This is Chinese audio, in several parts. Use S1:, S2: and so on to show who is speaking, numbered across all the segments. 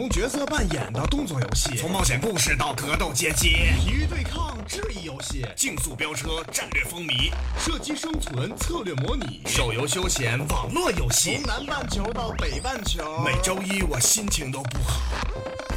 S1: 从角色扮演到动作游戏，
S2: 从冒险故事到格斗街机，
S1: 体育对抗、智力游戏，
S2: 竞速飙车、战略风靡，
S1: 射击生存、策略模拟，
S2: 手游休闲、网络游戏
S1: 从，南半球到北半球，
S2: 每周一我心情都不好，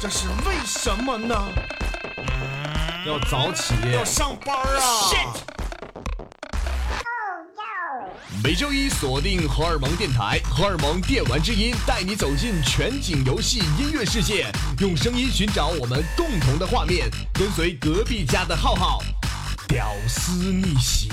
S1: 这是为什么呢？要早起，
S2: 要上班啊
S1: Shit
S3: 每周一锁定荷尔蒙电台，荷尔蒙电玩之音带你走进全景游戏音乐世界，用声音寻找我们共同的画面，跟随隔壁家的浩浩，屌丝逆袭。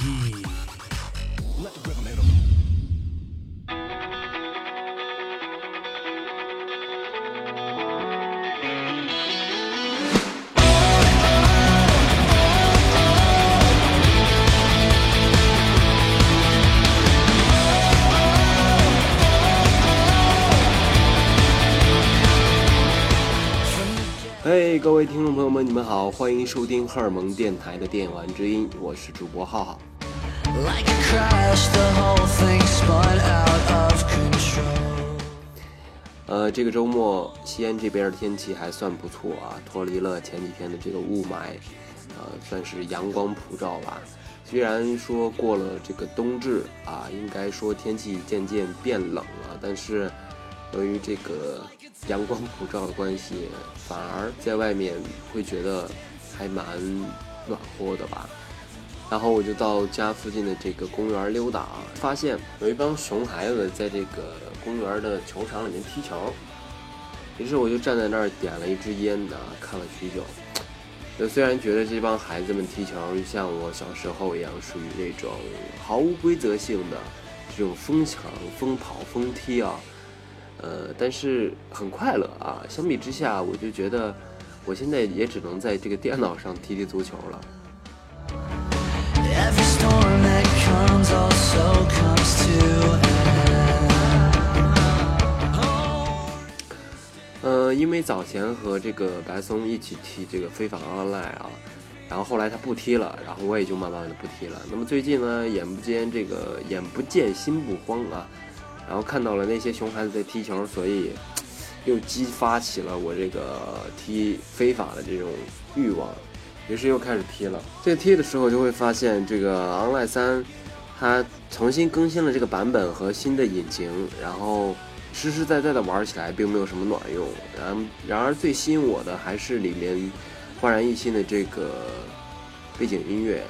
S4: 嘿各位听众朋友们，你们好，欢迎收听荷尔蒙电台的电玩之音，我是主播浩浩。
S5: Like a crash, the whole thing spun out of control.
S4: 呃，这个周末西安这边的天气还算不错啊，脱离了前几天的这个雾霾，呃，算是阳光普照吧。虽然说过了这个冬至啊，应该说天气渐渐变冷了，但是由于这个阳光普照的关系，反而在外面会觉得还蛮暖和的吧。然后我就到家附近的这个公园溜达，发现有一帮熊孩子在这个公园的球场里面踢球。于是我就站在那儿点了一支烟呢，看了许久。就虽然觉得这帮孩子们踢球像我小时候一样，属于那种毫无规则性的这种疯抢、疯跑、疯踢啊，呃，但是很快乐啊。相比之下，我就觉得我现在也只能在这个电脑上踢踢足球了。
S5: Every storm that comes also comes to
S4: 因为早前和这个白松一起踢这个非法 online 啊，然后后来他不踢了，然后我也就慢慢的不踢了。那么最近呢，眼不见这个眼不见心不慌啊，然后看到了那些熊孩子在踢球，所以 又激发起了我这个踢非法的这种欲望，于是又开始踢了。在踢的时候就会发现，这个 online 三它重新更新了这个版本和新的引擎，然后实实在在的玩起来并没有什么卵用。然然而最吸引我的还是里面焕然一新的这个背景音乐。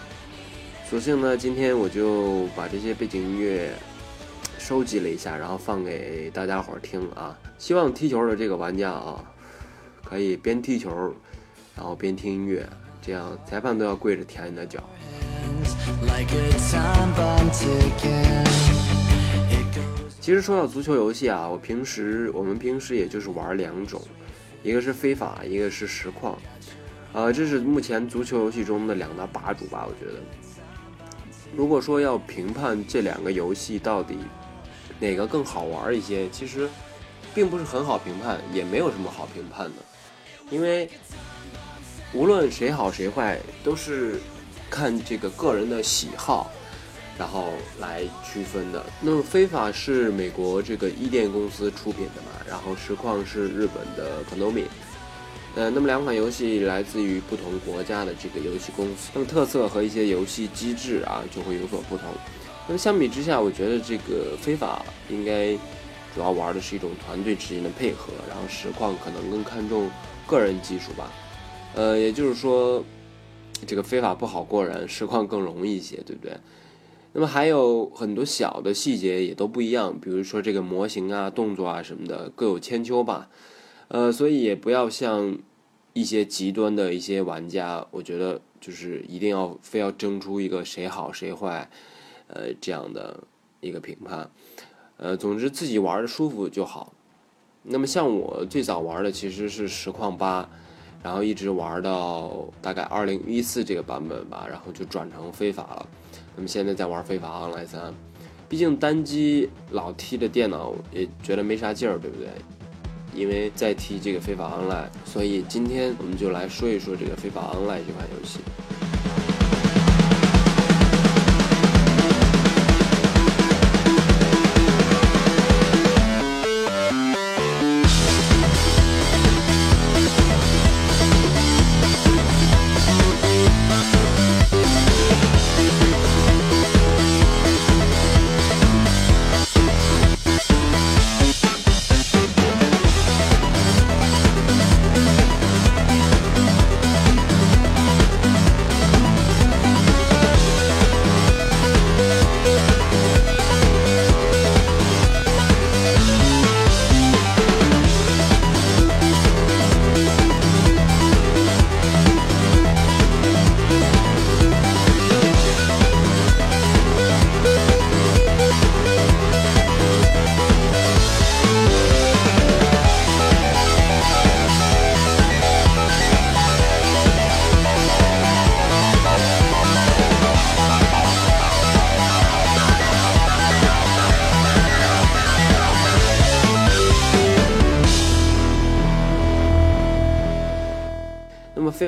S4: 索性呢，今天我就把这些背景音乐收集了一下，然后放给大家伙儿听啊。希望踢球的这个玩家啊，可以边踢球，然后边听音乐，这样裁判都要跪着舔你的脚。其实说到足球游戏啊，我平时我们平时也就是玩两种，一个是非法，一个是实况，呃，这是目前足球游戏中的两大霸主吧，我觉得。如果说要评判这两个游戏到底哪个更好玩一些，其实并不是很好评判，也没有什么好评判的，因为无论谁好谁坏，都是看这个个人的喜好。然后来区分的。那么非法是美国这个伊甸公司出品的嘛，然后实况是日本的 Konami。呃，那么两款游戏来自于不同国家的这个游戏公司，那么特色和一些游戏机制啊就会有所不同。那么相比之下，我觉得这个非法应该主要玩的是一种团队之间的配合，然后实况可能更看重个人技术吧。呃，也就是说，这个非法不好过人，实况更容易一些，对不对？那么还有很多小的细节也都不一样，比如说这个模型啊、动作啊什么的各有千秋吧。呃，所以也不要像一些极端的一些玩家，我觉得就是一定要非要争出一个谁好谁坏，呃，这样的一个评判。呃，总之自己玩的舒服就好。那么像我最早玩的其实是实况八，然后一直玩到大概二零一四这个版本吧，然后就转成非法了。那么现在在玩非法 online 三，毕竟单机老踢着电脑也觉得没啥劲儿，对不对？因为在踢这个非法 online，所以今天我们就来说一说这个非法 online 这款游戏。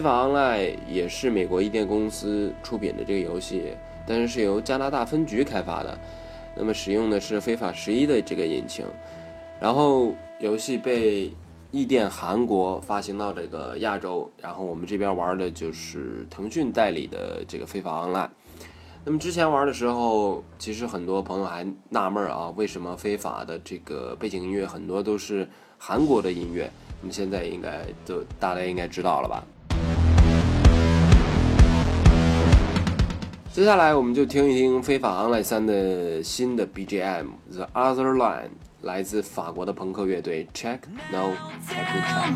S6: 非法 Online》也是美国一电公司出品的这个游戏，但是是由加拿大分局开发的。那么使用的是非法十一的这个引擎，然后游戏被易电韩国发行到这个亚洲，然后我们这边玩的就是腾讯代理的这个非法 Online。那么之前玩的时候，其实很多朋友还纳闷啊，为什么非法的这个背景音乐很多都是韩国的音乐？那么现在应该都大家应该知道了吧？接下来我们就听一听《非法 Online 三》的新的 BGM《The Other Line》，来自法国的朋克乐队 Check No Technique。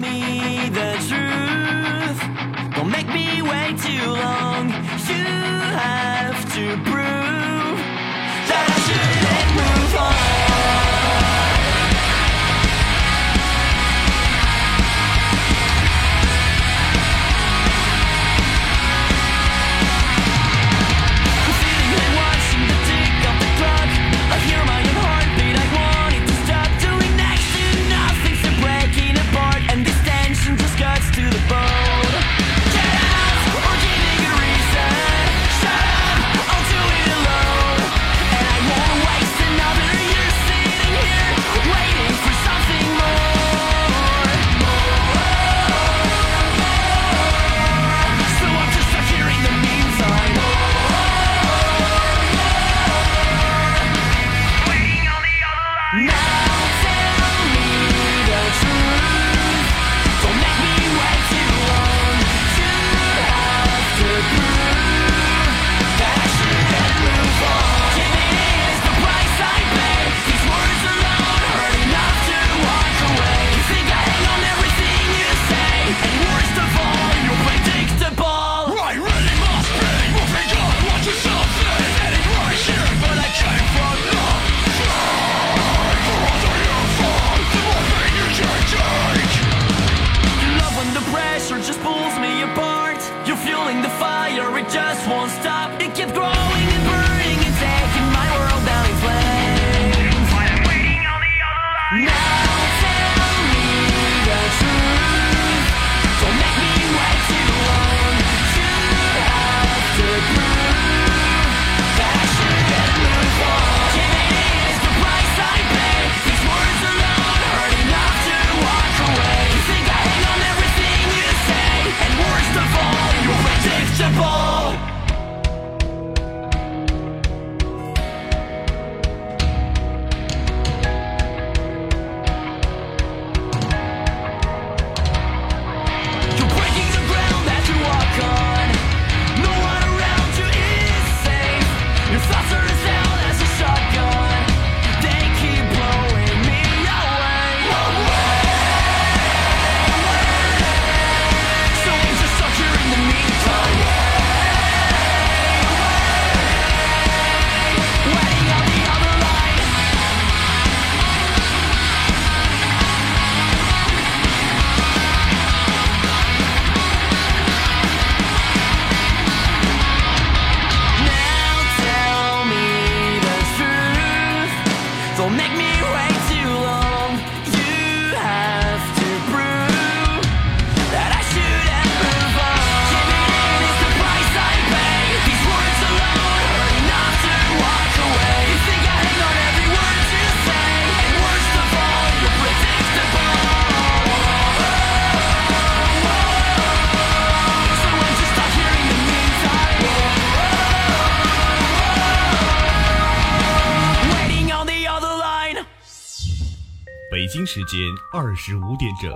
S3: 时间二十五点整，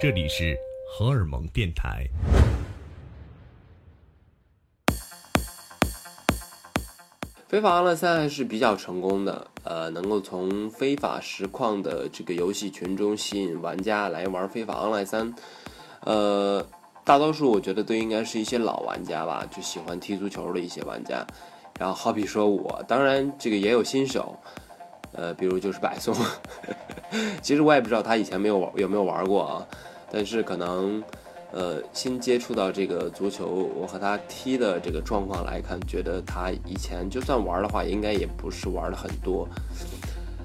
S3: 这里是荷尔蒙电台。
S6: 非法 Online 三还是比较成功的，呃，能够从非法实况的这个游戏群中吸引玩家来玩非法 Online 三，呃，大多数我觉得都应该是一些老玩家吧，就喜欢踢足球的一些玩家，然后好比说我，当然这个也有新手，呃，比如就是白松，其实我也不知道他以前没有玩有没有玩过啊，但是可能。呃，新接触到这个足球，我和他踢的这个状况来看，觉得他以前就算玩的话，应该也不是玩的很多。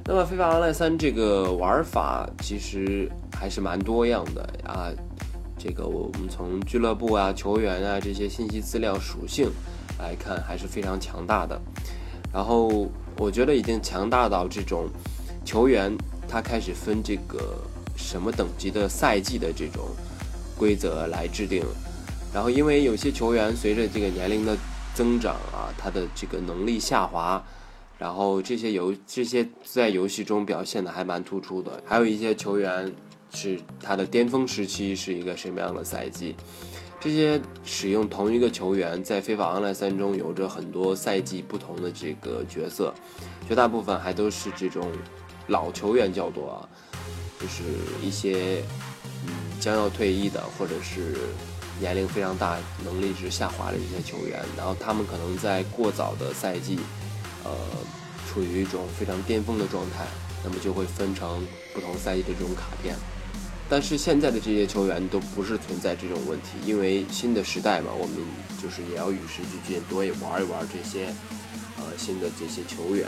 S6: 那么《非法 Online 三》这个玩法其实还是蛮多样的啊，
S4: 这个我们从俱乐部啊、球员啊这些信息资料属性来看，还是非常强大的。然后我觉得已经强大到这种球员他开始分这个什么等级的赛季的这种规则来制定。然后因为有些球员随着这个年龄的增长啊，他的这个能力下滑。然后这些游这些在游戏中表现的还蛮突出的，还有一些球员是他的巅峰时期是一个什么样的赛季？这些使用同一个球员在非法 online 三中有着很多赛季不同的这个角色，绝大部分还都是这种老球员较多啊，就是一些嗯将要退役的或者是年龄非常大、能力值下滑的一些球员，然后他们可能在过早的赛季。呃，处于一种非常巅峰的状态，那么就会分成不同赛季的这种卡片。但是现在的这些球员都不是存在这种问题，因为新的时代嘛，我们就是也要与时俱进，多也玩一玩这些呃新的这些球员。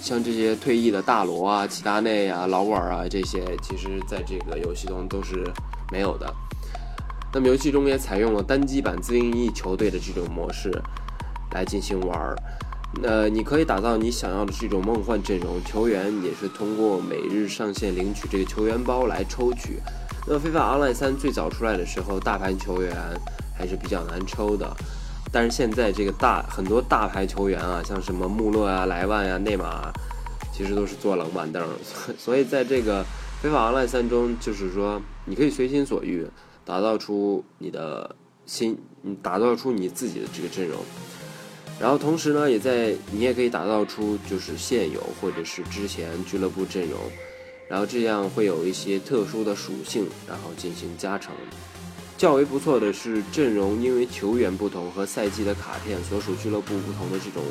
S4: 像这些退役的大罗啊、齐达内啊、劳尔啊这些，其实在这个游戏中都是没有的。那么游戏中也采用了单机版自定义球队的这种模式来进行玩。那，你可以打造你想要的这种梦幻阵容，球员也是通过每日上线领取这个球员包来抽取。那么《非法 Online 三》最早出来的时候，大牌球员还是比较难抽的，但是现在这个大很多大牌球员啊，像什么穆勒啊、莱万啊、内马尔，其实都是坐冷板凳，所以在这个《非法 Online 三》中，就是说你可以随心所欲打造出你的新，打造出你自己的这个阵容。然后同时呢，也在你也可以打造出就是现有或者是之前俱乐部阵容，然后这样会有一些特殊的属性，然后进行加成。较为不错的是阵容，因为球员不同和赛季的卡片所属俱乐部不同的这种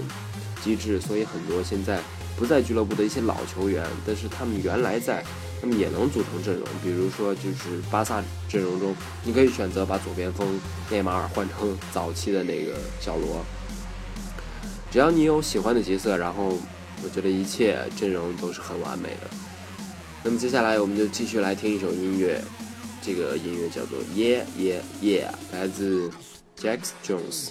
S4: 机制，所以很多现在不在俱乐部的一些老球员，但是他们原来在，他们也能组成阵容。比如说就是巴萨阵容中，你可以选择把左边锋内马尔换成 早期的那个小罗。只要你有喜欢的角色，然后我觉得一切阵容都是很完美的。那么接下来我们就继续来听一首音乐，这个音乐叫做《Yeah Yeah Yeah》，来自 Jack Jones。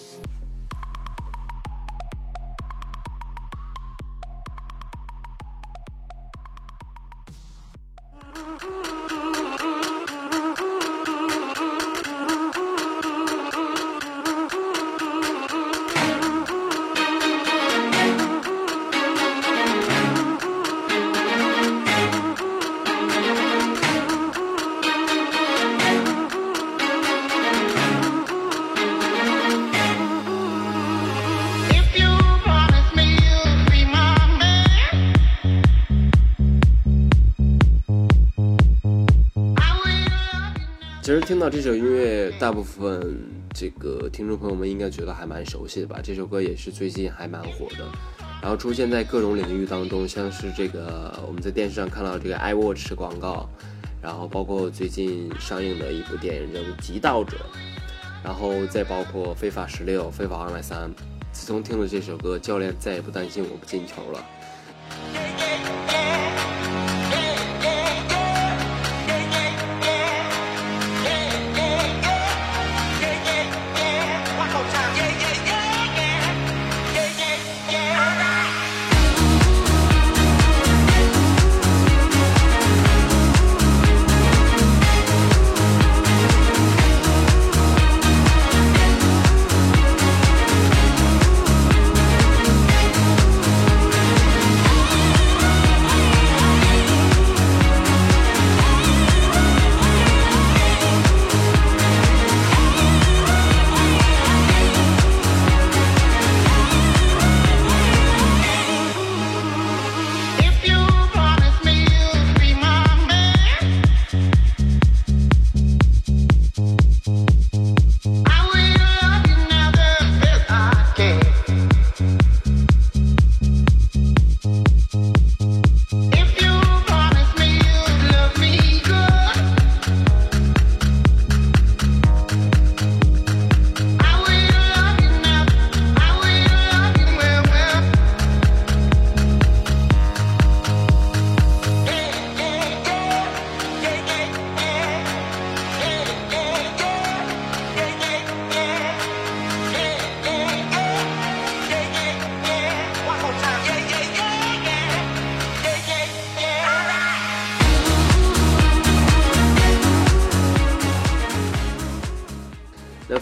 S4: 听到这首音乐，大部分这个听众朋友们应该觉得还蛮熟悉的吧？这首歌也是最近还蛮火的，然后出现在各种领域当中，像是这个我们在电视上看到这个 iWatch 广告，然后包括最近上映的一部电影叫做《极道者》，然后再包括《非法十六》《非法二百三》。自从听了这首歌，教练再也不担心我不进球了。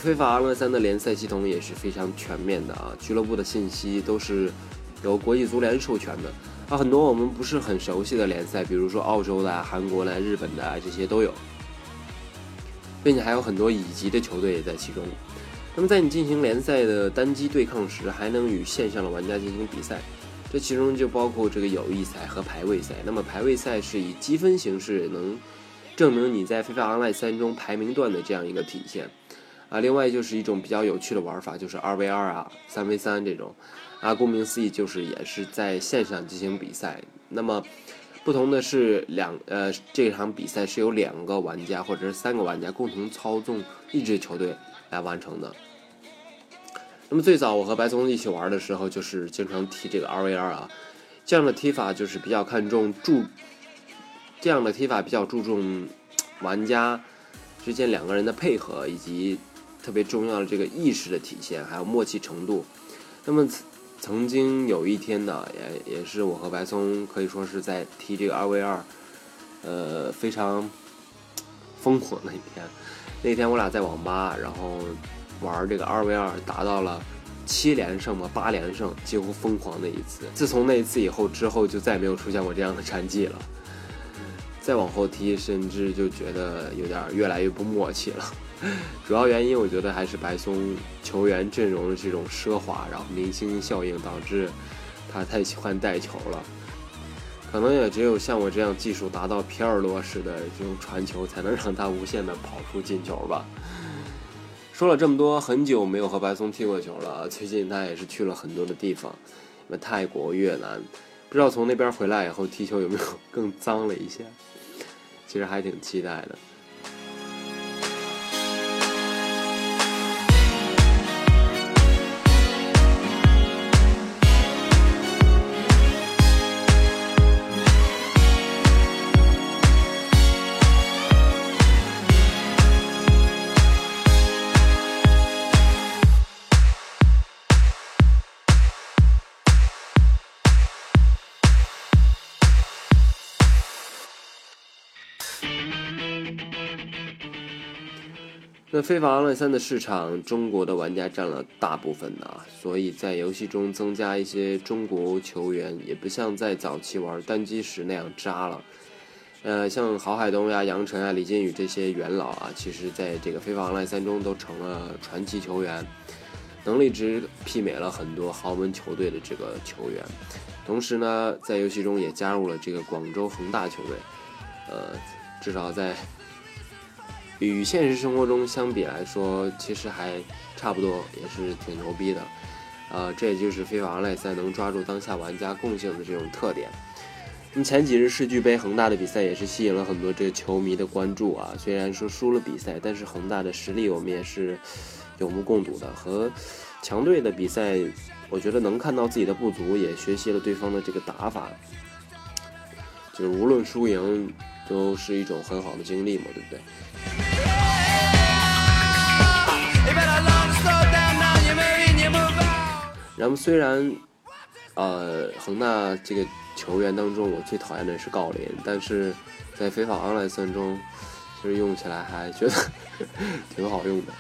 S4: 非法 R 三的联赛系统也是非常全面的啊，俱乐部的信息都是由国际足联授权的啊，很多我们不是很熟悉的联赛，比如说澳洲的、韩国的、日本的这些都有，并且还有很多乙级的球队也在其中。那么在你进行联赛的单机对抗时，还能与线上的玩家进行比赛，这其中就包括这个友谊赛和排位赛。那么排位赛是以积分形式能证明你在非法 Online 三中排名段的这样一个体现。啊，另外就是一种比较有趣的玩法，就是二 v 二啊、三 v 三这种，啊，顾名思义就是也是在线上进行比赛。那么不同的是两呃，这场比赛是由两个玩家或者是三个玩家共同操纵一支球队来完成的。那么最早我和白松一起玩的时候，就是经常踢这个二 v 二啊，这样的踢法就是比较看重注，这样的踢法比较注重玩家之间两个人的配合以及。特别重要的这个意识的体现，还有默契程度。那么曾经有一天呢，也也是我和白松可以说是在踢这个二 v 二，呃，非常疯狂的一天。那天我俩在网吧，然后玩这个二 v 二，达到了七连胜吧，八连胜，几乎疯狂的一次。自从那一次以后，之后就再也没有出现过这样的战绩了。再往后踢，甚至就觉得有点越来越不默契了。主要原因，我觉得还是白松球员阵容的这种奢华，然后明星效应导致他太喜欢带球了。可能也只有像我这样技术达到皮尔洛式的这种传球，才能让他无限的跑出进球吧。说了这么多，很久没有和白松踢过球了。最近他也是去了很多的地方，什么泰国、越南，不知道从那边回来以后踢球有没有更脏了一些。其实还挺期待的。那非法 Online 三的市场，中国的玩家占了大部分的啊，所以在游戏中增加一些中国球员，也不像在早期玩单机时那样渣了。呃，像郝海东呀、杨晨啊、李金羽这些元老啊，其实在这个非法 Online 三中都成了传奇球员，能力值媲美了很多豪门球队的这个球员。同时呢，在游戏中也加入了这个广州恒大球队，呃，至少在。与现实生活中相比来说，其实还差不多，也是挺牛逼的。呃，这也就是非法类赛能抓住当下玩家共性的这种特点。那么前几日世俱杯恒大的比赛也是吸引了很多这个球迷的关注啊。虽然说输了比赛，但是恒大的实力我们也是有目共睹的。和强队的比赛，我觉得能看到自己的不足，也学习了对方的这个打法，就是无论输赢都是一种很好的经历嘛，对不对？然后虽然，呃，恒大这个球员当中，我最讨厌的是郜林，但是在非法 online 赛中，其实用起来还觉得 挺好用的。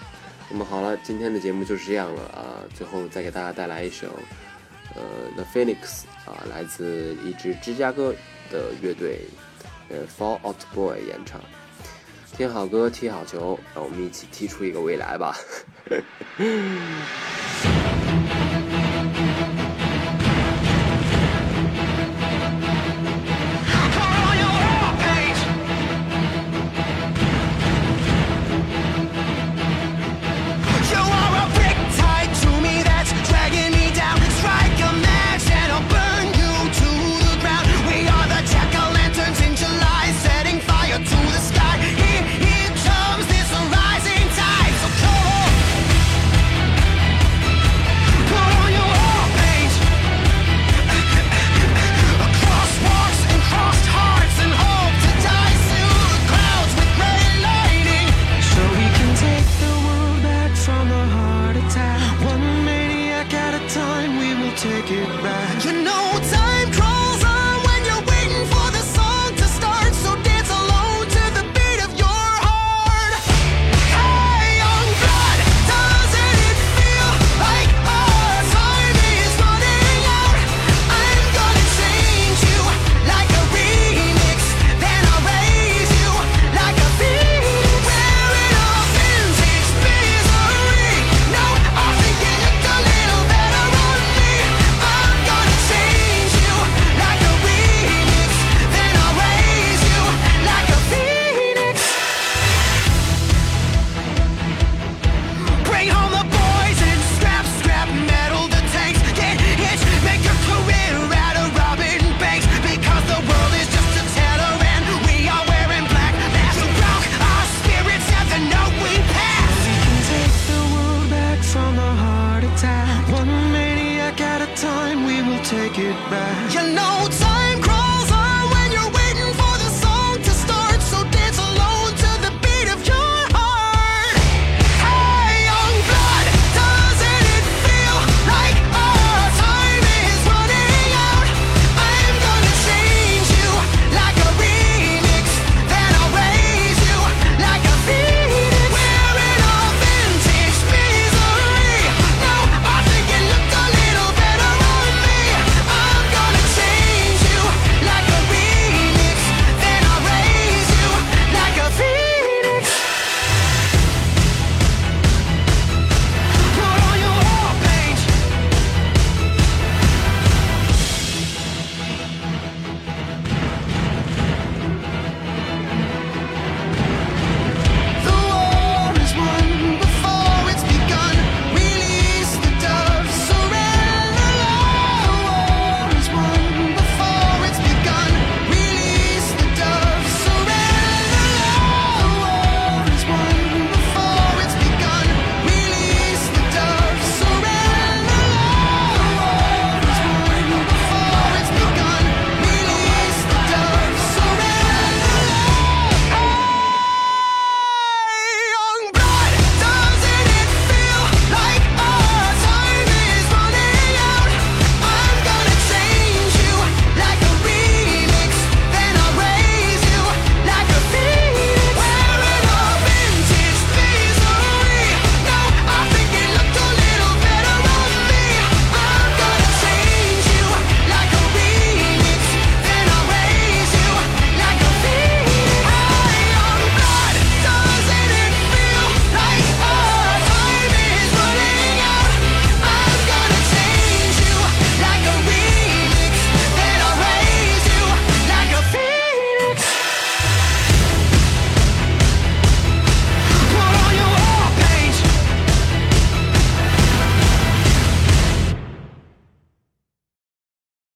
S4: 那么好了，今天的节目就是这样了啊！最后再给大家带来一首，呃，The Phoenix 啊，来自一支芝加哥的乐队，呃，Fall Out Boy 演唱。听好歌，踢好球，让我们一起踢出一个未来吧！
S7: take it back. You know.